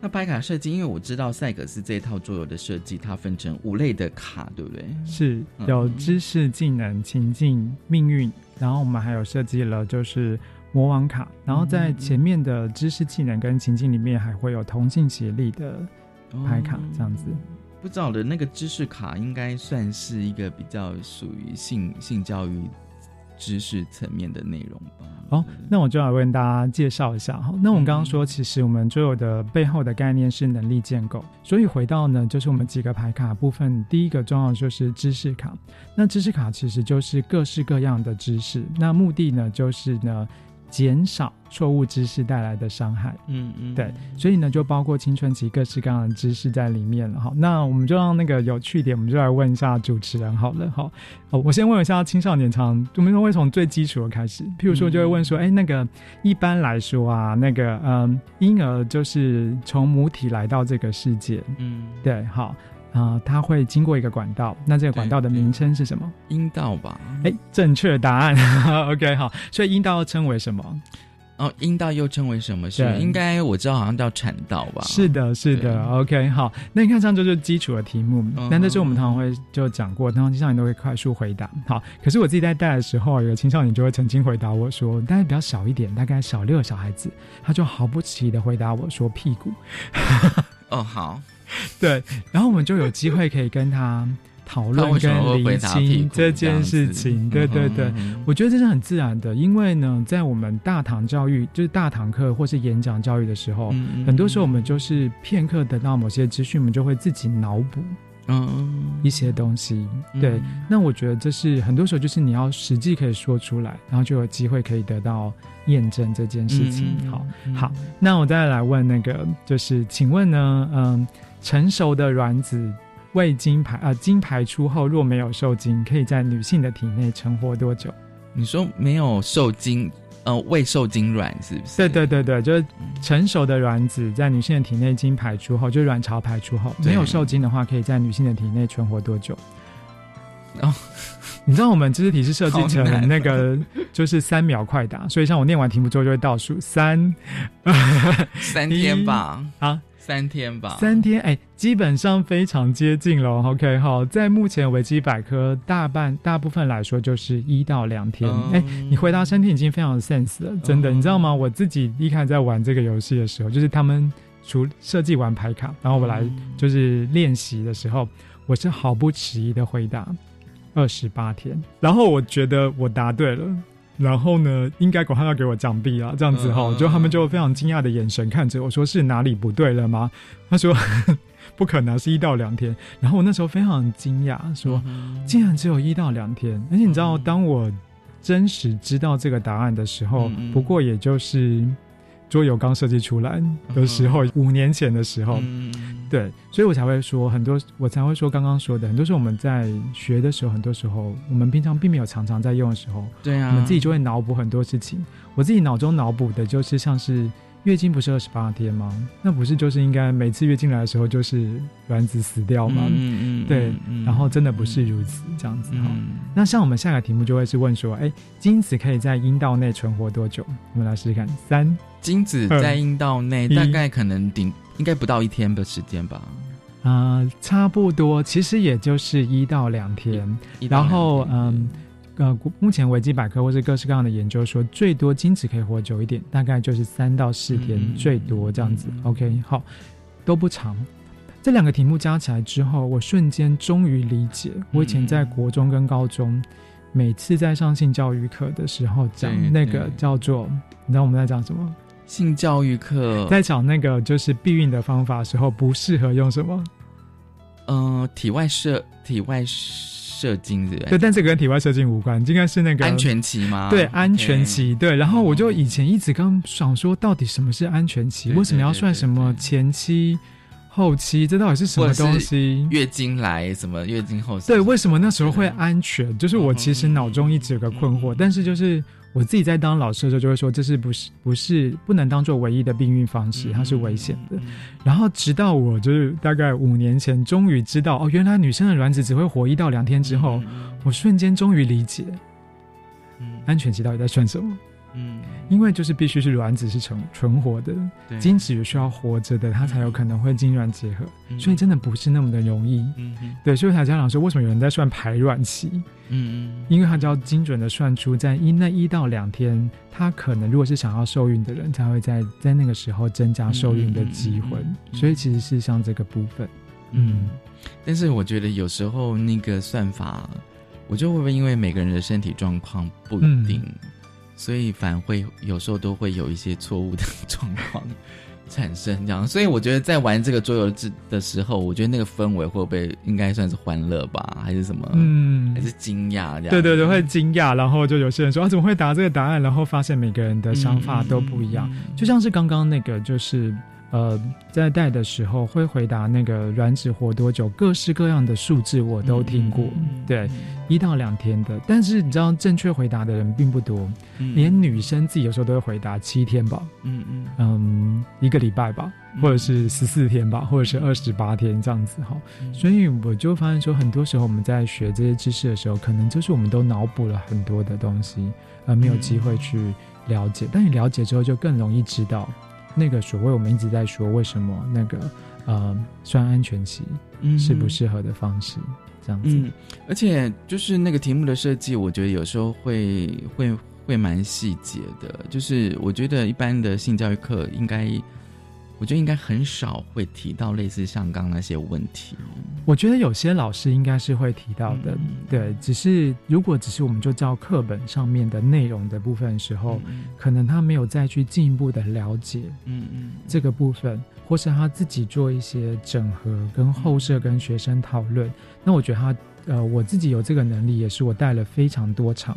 那牌卡设计，因为我知道赛格斯这一套桌游的设计，它分成五类的卡，对不对？是有知识、技能、情境、命运，然后我们还有设计了就是魔王卡，然后在前面的知识、技能跟情境里面还会有同性协力的牌卡，这样子。不知道的那个知识卡应该算是一个比较属于性性教育知识层面的内容吧。哦，那我就来为大家介绍一下哈。那我们刚刚说，其实我们所有的背后的概念是能力建构，所以回到呢，就是我们几个牌卡部分，第一个重要就是知识卡。那知识卡其实就是各式各样的知识，那目的呢，就是呢。减少错误知识带来的伤害，嗯嗯，对，所以呢，就包括青春期各式各样的知识在里面了哈。那我们就让那个有趣点，我们就来问一下主持人好了哈。哦，我先问一下青少年常，我们会从最基础的开始，譬如说就会问说，哎，那个一般来说啊，那个嗯，婴儿就是从母体来到这个世界，嗯，对，好。啊，它会经过一个管道，那这个管道的名称是什么？阴道吧？哎，正确答案。OK，好，所以阴道称为什么？哦，阴道又称为什么？是应该我知道，好像叫产道吧？是的，是的。OK，好，那你看上就是基础的题目，那这是我们通常会就讲过，然后青少年都会快速回答。好，可是我自己在带的时候，有个青少年就会曾经回答我说，大概比较小一点，大概小六的小孩子，他就毫不迟疑的回答我说屁股。哦，好。对，然后我们就有机会可以跟他讨论跟理清这件事情。对对对，我觉得这是很自然的，因为呢，在我们大堂教育，就是大堂课或是演讲教育的时候，很多时候我们就是片刻得到某些资讯，我们就会自己脑补嗯一些东西。对，那我觉得这是很多时候就是你要实际可以说出来，然后就有机会可以得到验证这件事情。好，好，那我再来问那个，就是请问呢，嗯。成熟的卵子未经排呃经排出后，若没有受精，可以在女性的体内存活多久？你说没有受精，呃，未受精卵是不是？对对对对，就是成熟的卵子在女性的体内经排出后，就卵巢排出后没有受精的话，可以在女性的体内存活多久？哦，你知道我们知识题是设计成那个就是三秒快答，所以像我念完题目之后就会倒数三三天吧啊。三天吧，三天，哎，基本上非常接近了。OK，好，在目前维基百科大半大部分来说，就是一到两天。哎，你回答三天已经非常有 sense 了，真的，你知道吗？我自己一开始在玩这个游戏的时候，就是他们除设计完牌卡，然后我来就是练习的时候，我是毫不迟疑的回答二十八天，然后我觉得我答对了。然后呢，应该管他要给我奖币啊，这样子哈，就他们就非常惊讶的眼神看着我说：“是哪里不对了吗？” 他说：“不可能，是一到两天。”然后我那时候非常惊讶，说：“竟然只有一到两天！”而且你知道，当我真实知道这个答案的时候，不过也就是桌游刚设计出来的时候，五年前的时候，对，所以我才会说很多，我才会说刚刚说的，很多时候我们在学的时候，很多时候我们平常并没有常常在用的时候，对啊，我们自己就会脑补很多事情。我自己脑中脑补的就是像是。月经不是二十八天吗？那不是就是应该每次月经来的时候就是卵子死掉吗？嗯嗯，对。然后真的不是如此，这样子哈。那像我们下个题目就会是问说，哎，精子可以在阴道内存活多久？我们来试试看。三，精子在阴道内大概可能顶应该不到一天的时间吧？啊，差不多，其实也就是一到两天。然后嗯。呃，目前维基百科或是各式各样的研究说，最多精子可以活久一点，大概就是三到四天，最多这样子。OK，好，都不长。这两个题目加起来之后，我瞬间终于理解，我以前在国中跟高中，每次在上性教育课的时候讲那个叫做，你知道我们在讲什么？性教育课 在讲那个就是避孕的方法时候，不适合用什么？嗯，体外射，体外射。射精对对，但这个跟体外射精无关，应该是那个安全期吗？对，安全期。对，然后我就以前一直刚想说，到底什么是安全期？为什么要算什么前期、后期？这到底是什么东西？月经来什么？月经后对，为什么那时候会安全？就是我其实脑中一直有个困惑，但是就是。我自己在当老师的时候就会说，这是不是不是不能当做唯一的避孕方式，它是危险的。然后直到我就是大概五年前，终于知道哦，原来女生的卵子只会活一到两天之后，我瞬间终于理解，安全期到底在算什么。嗯，因为就是必须是卵子是存存活的，精子也需要活着的，它才有可能会精卵结合，所以真的不是那么的容易。嗯对，所以才家长说，为什么有人在算排卵期？嗯嗯，因为他就要精准的算出在一那一到两天，他可能如果是想要受孕的人，才会在在那个时候增加受孕的机会。所以其实是像这个部分，嗯，但是我觉得有时候那个算法，我就会不会因为每个人的身体状况不一定。所以反会有时候都会有一些错误的 状况 产生，这样。所以我觉得在玩这个桌游制的时候，我觉得那个氛围会不会应该算是欢乐吧，还是什么？嗯，还是惊讶这样？对对对，会惊讶。然后就有些人说啊，怎么会答这个答案？然后发现每个人的想法都不一样。就像是刚刚那个，就是。呃，在带的时候会回答那个卵子活多久，各式各样的数字我都听过，对，一到两天的。但是你知道，正确回答的人并不多，连女生自己有时候都会回答七天吧，嗯嗯嗯，一个礼拜吧，或者是十四天吧，或者是二十八天这样子哈。所以我就发现说，很多时候我们在学这些知识的时候，可能就是我们都脑补了很多的东西，而没有机会去了解。但你了解之后，就更容易知道。那个所谓我们一直在说，为什么那个呃算安全期适不适合的方式，这样子。嗯，而且就是那个题目的设计，我觉得有时候会会会蛮细节的。就是我觉得一般的性教育课应该。我觉得应该很少会提到类似像刚那些问题。我觉得有些老师应该是会提到的，对。只是如果只是我们就教课本上面的内容的部分的时候，可能他没有再去进一步的了解，嗯嗯，这个部分，或是他自己做一些整合跟后设跟学生讨论。那我觉得他，呃，我自己有这个能力，也是我带了非常多场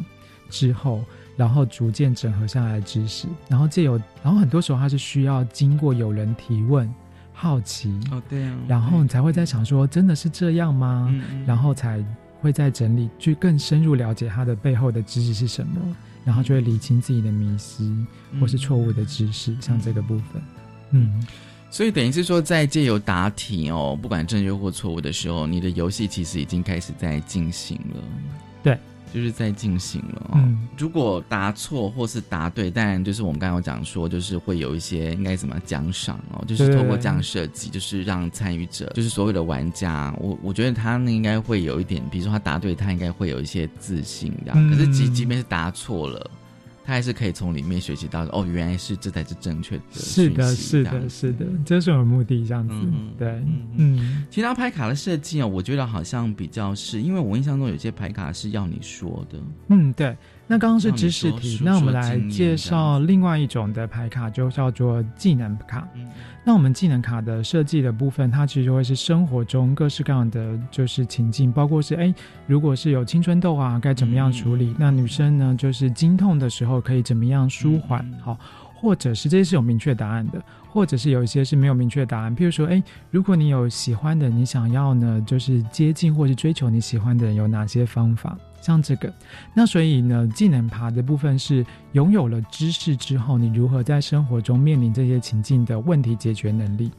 之后。然后逐渐整合下来的知识，然后借由，然后很多时候它是需要经过有人提问、好奇哦，对啊，然后你才会在想说，真的是这样吗？然后才会在整理，去更深入了解它的背后的知识是什么，然后就会理清自己的迷思或是错误的知识，像这个部分，嗯，所以等于是说，在借由答题哦，不管正确或错误的时候，你的游戏其实已经开始在进行了，对。就是在进行了。嗯，如果答错或是答对，当然就是我们刚刚讲说，就是会有一些应该怎么奖赏哦，就是透过这样设计，就是让参与者，就是所有的玩家，我我觉得他那应该会有一点，比如说他答对，他应该会有一些自信这样。可是即即便是答错了。他还是可以从里面学习到哦，原来是这才是正确的。是的，是的，是的，这是我的目的，这样子。对，嗯，其他牌卡的设计啊，我觉得好像比较是因为我印象中有些牌卡是要你说的。嗯，对，那刚刚是知识题，那我们来介绍另外一种的牌卡，就叫做技能卡。那我们技能卡的设计的部分，它其实就会是生活中各式各样的就是情境，包括是哎，如果是有青春痘啊，该怎么样处理？那女生呢，就是经痛的时候可以怎么样舒缓？好，或者是这些是有明确答案的，或者是有一些是没有明确答案。譬如说，哎，如果你有喜欢的，你想要呢，就是接近或是追求你喜欢的人，有哪些方法？像这个，那所以呢，技能爬的部分是拥有了知识之后，你如何在生活中面临这些情境的问题解决能力。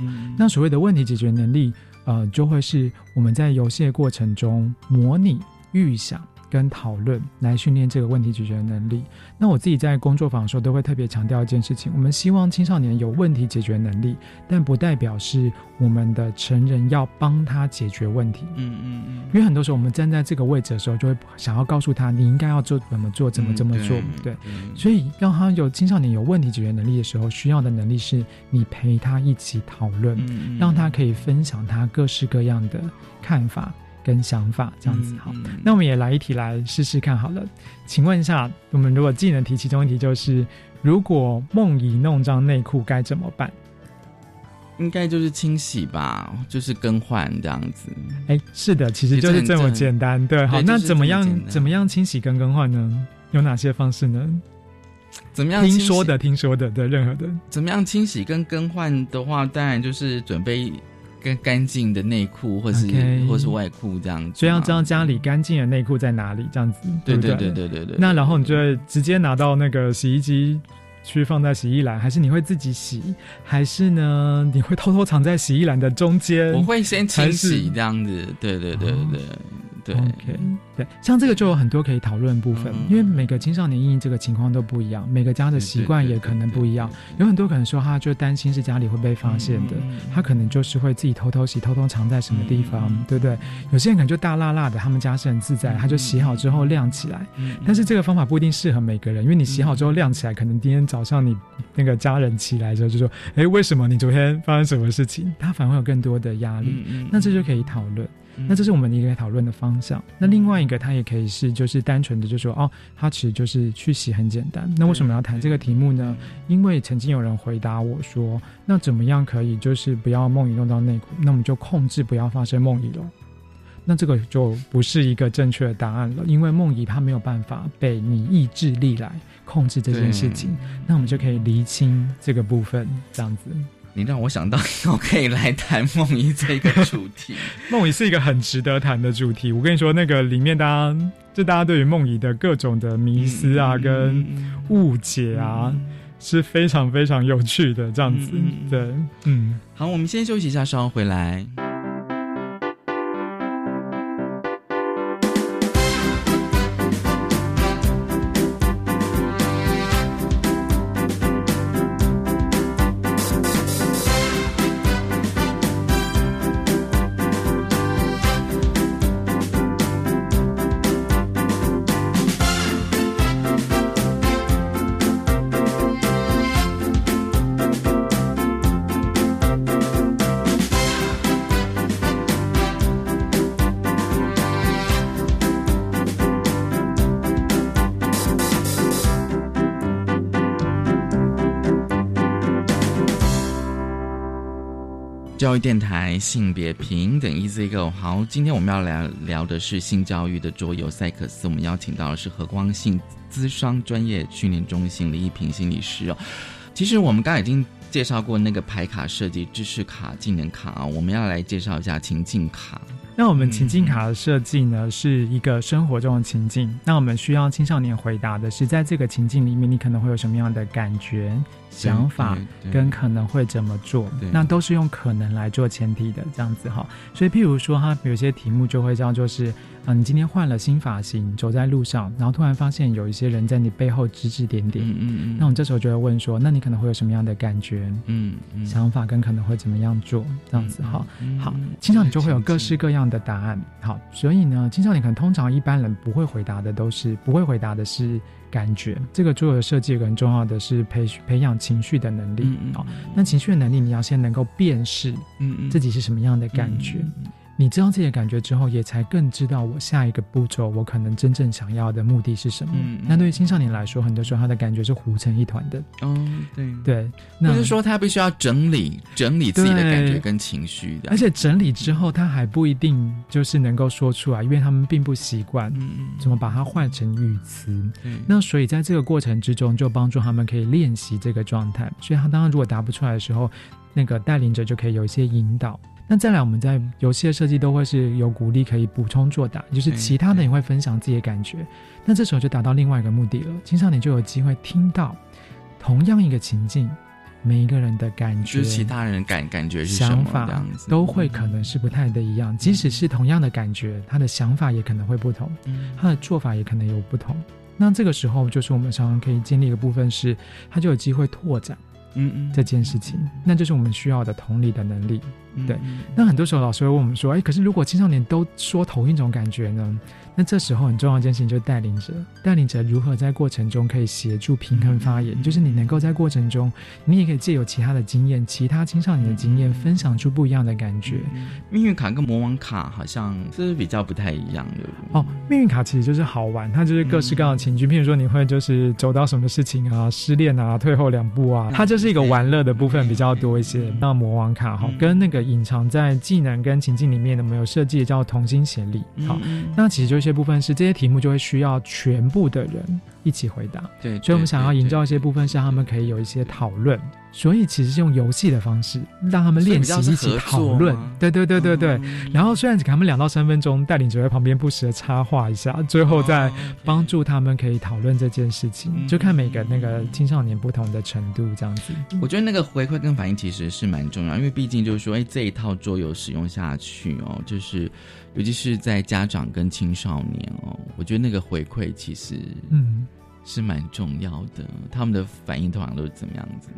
嗯，那所谓的问题解决能力，呃，就会是我们在游戏的过程中模拟、预想。跟讨论来训练这个问题解决能力。那我自己在工作坊的时候都会特别强调一件事情：我们希望青少年有问题解决能力，但不代表是我们的成人要帮他解决问题。嗯嗯嗯。因为很多时候我们站在这个位置的时候，就会想要告诉他你应该要做怎么做，怎么这么做。对。所以让他有青少年有问题解决能力的时候，需要的能力是你陪他一起讨论，让他可以分享他各式各样的看法。跟想法这样子好，那我们也来一题来试试看好了。请问一下，我们如果技能题其中一题就是，如果梦遗弄脏内裤该怎么办？应该就是清洗吧，就是更换这样子。哎，是的，其实就是这么简单。对，好，那怎么样怎么样清洗跟更换呢？有哪些方式呢？怎么样？听说的，听说的，对，任何的。怎么样清洗跟更换的话，当然就是准备。更干净的内裤，或是或是外裤这样子，所以要知道家里干净的内裤在哪里，这样子，对对对对对对。那然后你就会直接拿到那个洗衣机去放在洗衣篮，还是你会自己洗，还是呢你会偷偷藏在洗衣篮的中间？我会先清洗这样子，对对对对。对，OK，对，像这个就有很多可以讨论部分，因为每个青少年因这个情况都不一样，每个家的习惯也可能不一样，有很多可能说他就担心是家里会被发现的，他可能就是会自己偷偷洗，偷偷藏在什么地方，对不对？有些人可能就大辣辣的，他们家是很自在，他就洗好之后晾起来，但是这个方法不一定适合每个人，因为你洗好之后晾起来，可能今天早上你那个家人起来的时候就说，哎，为什么你昨天发生什么事情？他反而会有更多的压力，那这就可以讨论。那这是我们一个讨论的方向。那另外一个，它也可以是就是单纯的，就说哦，它其实就是去洗很简单。那为什么要谈这个题目呢？因为曾经有人回答我说，那怎么样可以就是不要梦遗弄到内裤？那我们就控制不要发生梦遗了。那这个就不是一个正确的答案了，因为梦遗它没有办法被你意志力来控制这件事情。那我们就可以厘清这个部分，这样子。你让我想到，以后可以来谈梦遗这个主题。梦遗是一个很值得谈的主题。我跟你说，那个里面大家，就大家对于梦遗的各种的迷思啊，跟误解啊，是非常非常有趣的。这样子，对，嗯，好，我们先休息一下，稍后回来。教育电台性别平等 Easy Go 好，今天我们要聊聊的是性教育的桌游赛克斯，我们邀请到的是和光性资商专业训练中心李一平心理师哦。其实我们刚刚已经介绍过那个牌卡设计、知识卡、技能卡啊，我们要来介绍一下情境卡。那我们情境卡的设计呢，是一个生活中的情境。那我们需要青少年回答的是，在这个情境里面，你可能会有什么样的感觉、想法，跟可能会怎么做？那都是用可能来做前提的，这样子哈。所以，譬如说，它有些题目就会叫做是。啊，你今天换了新发型，走在路上，然后突然发现有一些人在你背后指指点点。嗯嗯嗯。那我们这时候就会问说，那你可能会有什么样的感觉？嗯嗯。想法跟可能会怎么样做？这样子哈。好，青少年就会有各式各样的答案。好，所以呢，青少年可能通常一般人不会回答的都是不会回答的是感觉。这个做的设计很重要的是培培养情绪的能力。好，那情绪的能力你要先能够辨识，嗯嗯，自己是什么样的感觉。你知道自己的感觉之后，也才更知道我下一个步骤，我可能真正想要的目的是什么。嗯那对于青少年来说，很多时候他的感觉是糊成一团的。哦，对对，那就是说他必须要整理整理自己的感觉跟情绪的，而且整理之后，他还不一定就是能够说出来，因为他们并不习惯怎么把它换成语词。嗯那所以在这个过程之中，就帮助他们可以练习这个状态。所以他当然如果答不出来的时候，那个带领者就可以有一些引导。那再来，我们在游戏的设计都会是有鼓励可以补充作答，就是其他的也会分享自己的感觉。那这时候就达到另外一个目的了，青少年就有机会听到同样一个情境，每一个人的感觉、就是其他人感感觉是什么想法这样子，都会可能是不太的一样。即使是同样的感觉，他的想法也可能会不同，嗯他的做法也可能有不同。那这个时候，就是我们常常可以建立一个部分是，他就有机会拓展嗯嗯这件事情，那就是我们需要的同理的能力。嗯对，那很多时候老师会问我们说，哎，可是如果青少年都说同一种感觉呢？那这时候很重要一件事情就是带领者，带领者如何在过程中可以协助平衡发言，就是你能够在过程中，你也可以借由其他的经验、其他青少年的经验，分享出不一样的感觉。命运卡跟魔王卡好像是比较不太一样的哦，命运卡其实就是好玩，它就是各式各样的情绪，譬如说你会就是走到什么事情啊，失恋啊，退后两步啊，它就是一个玩乐的部分比较多一些。那魔王卡哈，跟那个隐藏在技能跟情境里面的，我们有设计的叫同心协力。好，那其实就一些部分是这些题目就会需要全部的人一起回答。对，所以我们想要营造一些部分是他们可以有一些讨论。所以其实是用游戏的方式让他们练习一起讨论，对对对对对。然后虽然只给他们两到三分钟，带领者在旁边不时的插话一下，最后再帮助他们可以讨论这件事情，就看每个那个青少年不同的程度这样子。我觉得那个回馈跟反应其实是蛮重要，因为毕竟就是说，哎，这一套桌游使用下去哦，就是尤其是在家长跟青少年哦，我觉得那个回馈其实嗯是蛮重要的，他们的反应通常都是怎么样子？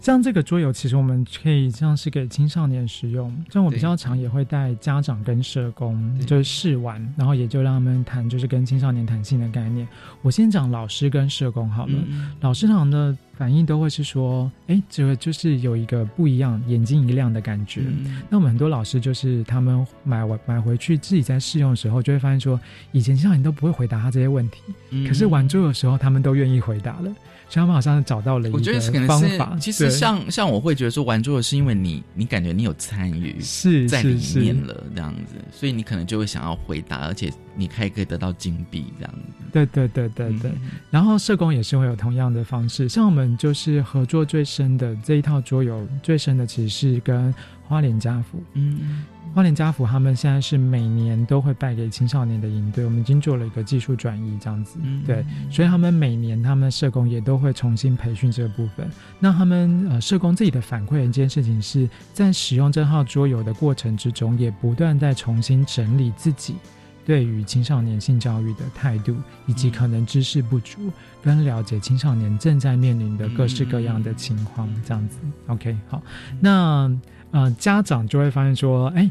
像这个桌游，其实我们可以像是给青少年使用。像我比较常也会带家长跟社工，就是试玩，然后也就让他们谈，就是跟青少年谈性的概念。我先讲老师跟社工好了。嗯老师常的反应都会是说，哎，这个就是有一个不一样，眼睛一亮的感觉。嗯那我们很多老师就是他们买完买回去自己在试用的时候，就会发现说，以前青少年都不会回答他这些问题，嗯可是玩桌游的时候，他们都愿意回答了。所以他们好像找到了一个方法。其实像像我会觉得说玩桌游是因为你你感觉你有参与是在里面了这样子，所以你可能就会想要回答，而且你还可以得到金币这样子。对对对对对，嗯然后社工也是会有同样的方式，像我们就是合作最深的这一套桌游，最深的其实是跟花莲家福，嗯，花莲家福他们现在是每年都会败给青少年的营队，我们已经做了一个技术转移这样子，嗯对，所以他们每年他们社工也都会重新培训这个部分。那他们呃社工自己的反馈一件事情是在使用这套桌游的过程之中，也不断在重新整理自己。对于青少年性教育的态度，以及可能知识不足，跟了解青少年正在面临的各式各样的情况，这样子。OK，好，那呃，家长就会发现说，哎。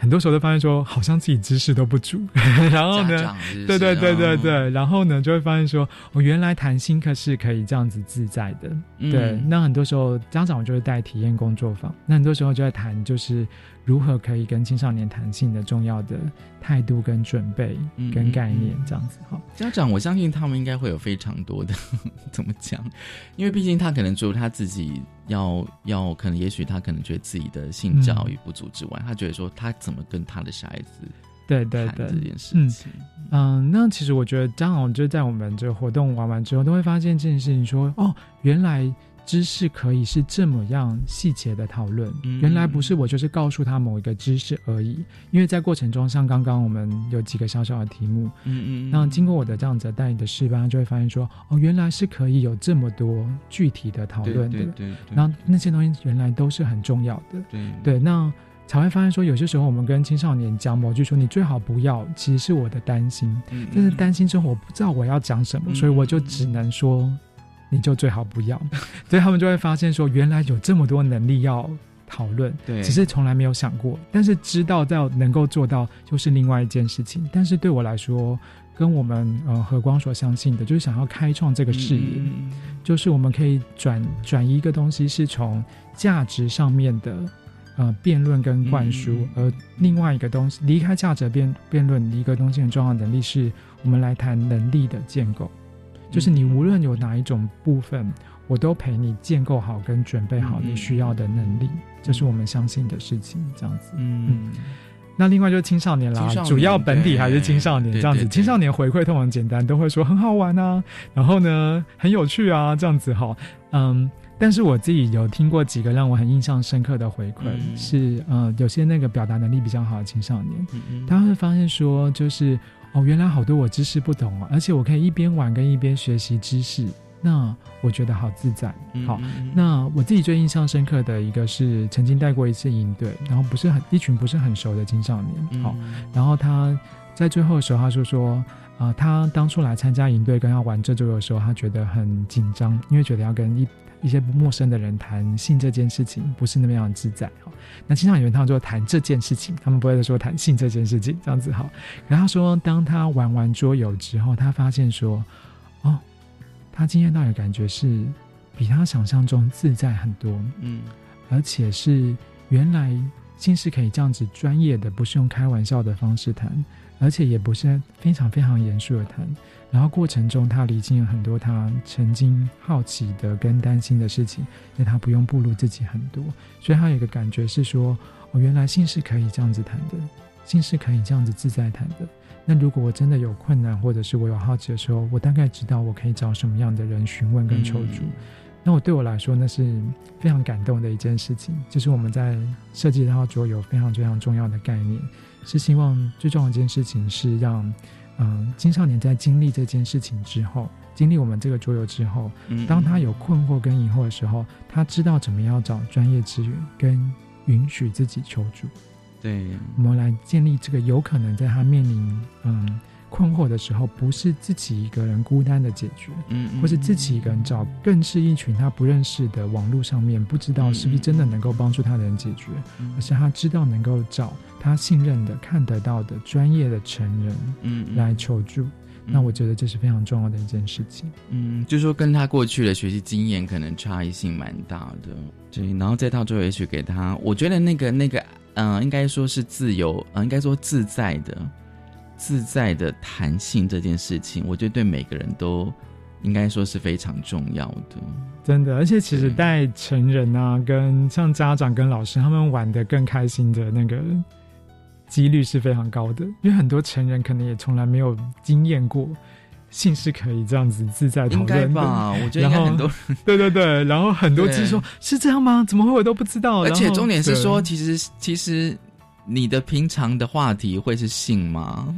很多时候都发现说，好像自己知识都不足，然后呢对对对对哦对，然后呢，就会发现说，我、原来谈心课是可以这样子自在的，嗯。对。那很多时候家长就会带体验工作坊，那很多时候就在谈就是如何可以跟青少年谈性的重要的态度跟准备嗯跟概念这样子哈。家长，我相信他们应该会有非常多的怎么讲，因为毕竟他可能除了他自己要要，可能也许他可能觉得自己的性教育不足之外，他觉得说他怎么跟他的小孩子对对对，这件事嗯情。嗯，那其实我觉得家长就在我们这个活动玩完之后，都会发现这件事情说，哦，原来知识可以是这么样细节的讨论，嗯原来不是我就是告诉他某一个知识而已，因为在过程中，像刚刚我们有几个小小的题目，嗯嗯，那经过我的这样子带你的示范，就会发现说，哦，原来是可以有这么多具体的讨论。的，对对然后那些东西原来都是很重要的，对对，那才会发现说，有些时候我们跟青少年讲某句说你最好不要，其实是我的担心，嗯但是担心之后我不知道我要讲什么，嗯所以我就只能说你就最好不要，所以他们就会发现说，原来有这么多能力要。讨论，对只是从来没有想过，但是知道到能够做到就是另外一件事情。但是对我来说，跟我们呃和光所相信的，就是想要开创这个视野，就是我们可以转转移一个东西，是从价值上面的呃辩论跟灌输，而另外一个东西离开价值辩辩论，一个东西很重要的能力是我们来谈能力的建构，就是你无论有哪一种部分，我都陪你建构好跟准备好你需要的能力，这是我们相信的事情，这样子。嗯。那另外就是青少年啦，主要本体还是青少年这样子。青少年回馈通常简单，都会说很好玩啊，然后呢很有趣啊这样子哈。嗯，但是我自己有听过几个让我很印象深刻的回馈，是呃有些那个表达能力比较好的青少年，嗯他会发现说就是哦原来好多我知识不懂哦，而且我可以一边玩跟一边学习知识。那我觉得好自在，好。那我自己最印象深刻的一个是曾经带过一次营队，然后不是很一群不是很熟的青少年，好。然后他在最后的时候，他说说啊，他当初来参加营队跟要玩这周的时候，他觉得很紧张，因为觉得要跟一一些陌生的人谈性这件事情，不是那么样自在。哈，那青少年他们就谈这件事情，他们不会说谈性这件事情这样子哈。然后他说，当他玩完桌游之后，他发现说，哦。他今天到的感觉是比他想象中自在很多，嗯，而且是原来性是可以这样子专业的，不是用开玩笑的方式谈，而且也不是非常非常严肃的谈。然后过程中他理清了很多他曾经好奇的跟担心的事情，因为他不用暴露自己很多，所以他有一个感觉是说，哦，原来性是可以这样子谈的，性是可以这样子自在谈的。那如果我真的有困难，或者是我有好奇的时候，我大概知道我可以找什么样的人询问跟求助。那我对我来说，那是非常感动的一件事情。就是我们在设计这套桌游非常非常重要的概念，是希望最重要一件事情是让嗯青少年在经历这件事情之后，经历我们这个桌游之后，当他有困惑跟疑惑的时候，他知道怎么样找专业资源，跟允许自己求助。对，我们来建立这个有可能在他面临嗯困惑的时候，不是自己一个人孤单的解决，嗯，或是自己一个人找，更是一群他不认识的网络上面不知道是不是真的能够帮助他的人解决，而是他知道能够找他信任的、看得到的专业的成人，嗯，来求助。那我觉得这是非常重要的一件事情。嗯，就是说跟他过去的学习经验可能差异性蛮大的，对。然后再到最后，也许给他，我觉得那个那个。嗯，应该说是自由，嗯，应该说自在的、自在的弹性这件事情，我觉得对每个人都应该说是非常重要的。真的，而且其实带成人啊，跟像家长跟老师他们玩的更开心的那个几率是非常高的，因为很多成人可能也从来没有经验过。性是可以这样子自在讨论吧？我觉得应该很多人对对对，然后很多就是说是这样吗？怎么会我都不知道？而且重点是说，其实其实你的平常的话题会是性吗？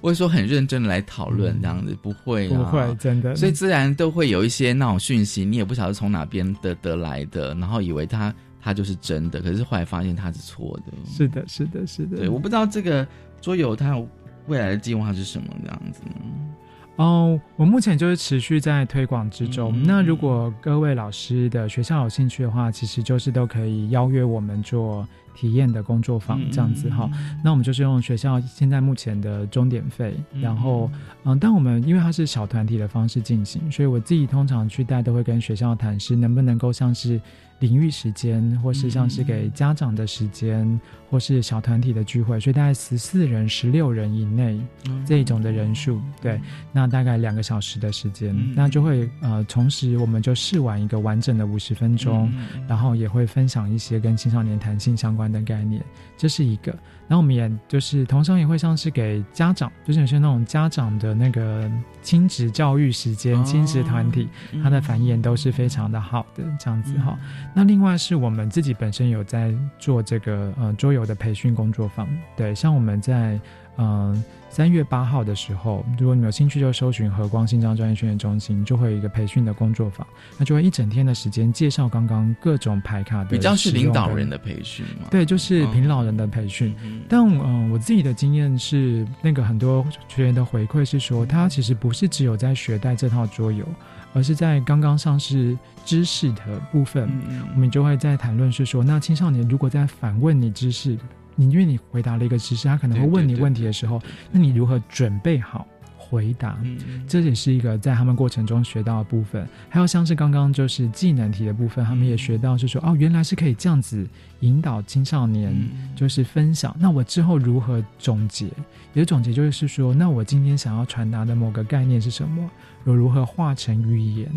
或者说很认真的来讨论这样子？不会，不会，真的。所以自然都会有一些那种讯息，你也不晓得从哪边得得来的，然后以为他他就是真的，可是后来发现他是错的。是的，是的，是的。对，我不知道这个桌游它未来的计划是什么这样子呢？哦，我目前就是持续在推广之中。那如果各位老师的学校有兴趣的话，其实就是都可以邀约我们做体验的工作坊这样子哈。那我们就是用学校现在目前的终点费，然后嗯，但我们因为它是小团体的方式进行，所以我自己通常去带都会跟学校谈，是能不能够像是。领域时间，或是像是给家长的时间，或是小团体的聚会，所以大概十四人、十六人以内这一种的人数，对，那大概两个小时的时间，那就会呃，同时我们就试玩一个完整的五十分钟，然后也会分享一些跟青少年弹性相关的概念，这是一个。然后我们也就是同时也会像是给家长，就是有些那种家长的那个亲子教育时间、亲子团体，他的反衍都是非常的好的这样子哈。那另外是我们自己本身有在做这个呃桌游的培训工作坊，对，像我们在。嗯，三月八号的时候，如果你有兴趣，就搜寻和光新疆专业训练中心，就会有一个培训的工作坊，那就会一整天的时间介绍刚刚各种牌卡的。比较是领导人的培训吗？对，就是凭老人的培训。但嗯，我自己的经验是，那个很多学员的回馈是说，他其实不是只有在学带这套桌游，而是在刚刚上市知识的部分，我们就会在谈论是说，那青少年如果在反问你知识。你因为你回答了一个知识，他可能会问你问题的时候，那你如何准备好回答，这也是一个在他们过程中学到的部分。还有像是刚刚就是技能题的部分，他们也学到，就说哦，原来是可以这样子引导青少年，就是分享。那我之后如何总结？也总结就是说，那我今天想要传达的某个概念是什么？我如何化成语言，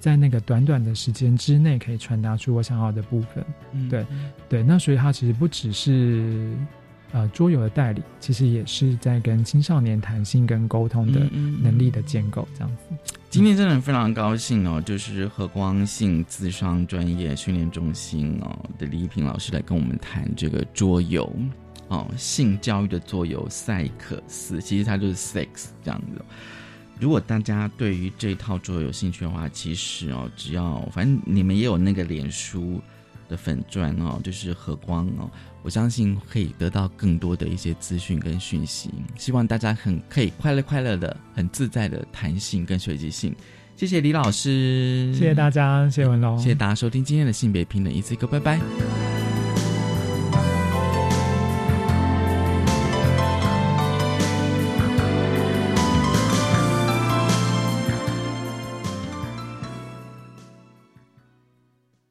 在那个短短的时间之内可以传达出我想要的部分？对对，那所以它其实不只是。呃，桌游的代理其实也是在跟青少年谈性跟沟通的能力的建构，这样子。今天真的非常高兴哦，就是和光性智商专业训练中心哦的李平老师来跟我们谈这个桌游哦，性教育的桌游赛克斯，其实它就是 sex 这样子。如果大家对于这套桌游有兴趣的话，其实哦，只要反正你们也有那个脸书的粉钻哦，就是和光哦。我相信可以得到更多的一些资讯跟讯息，希望大家很可以快乐快乐的、很自在的弹性跟随机性。谢谢李老师，谢谢大家，谢谢文龙，谢谢大家收听今天的性别平等一次一个，拜拜。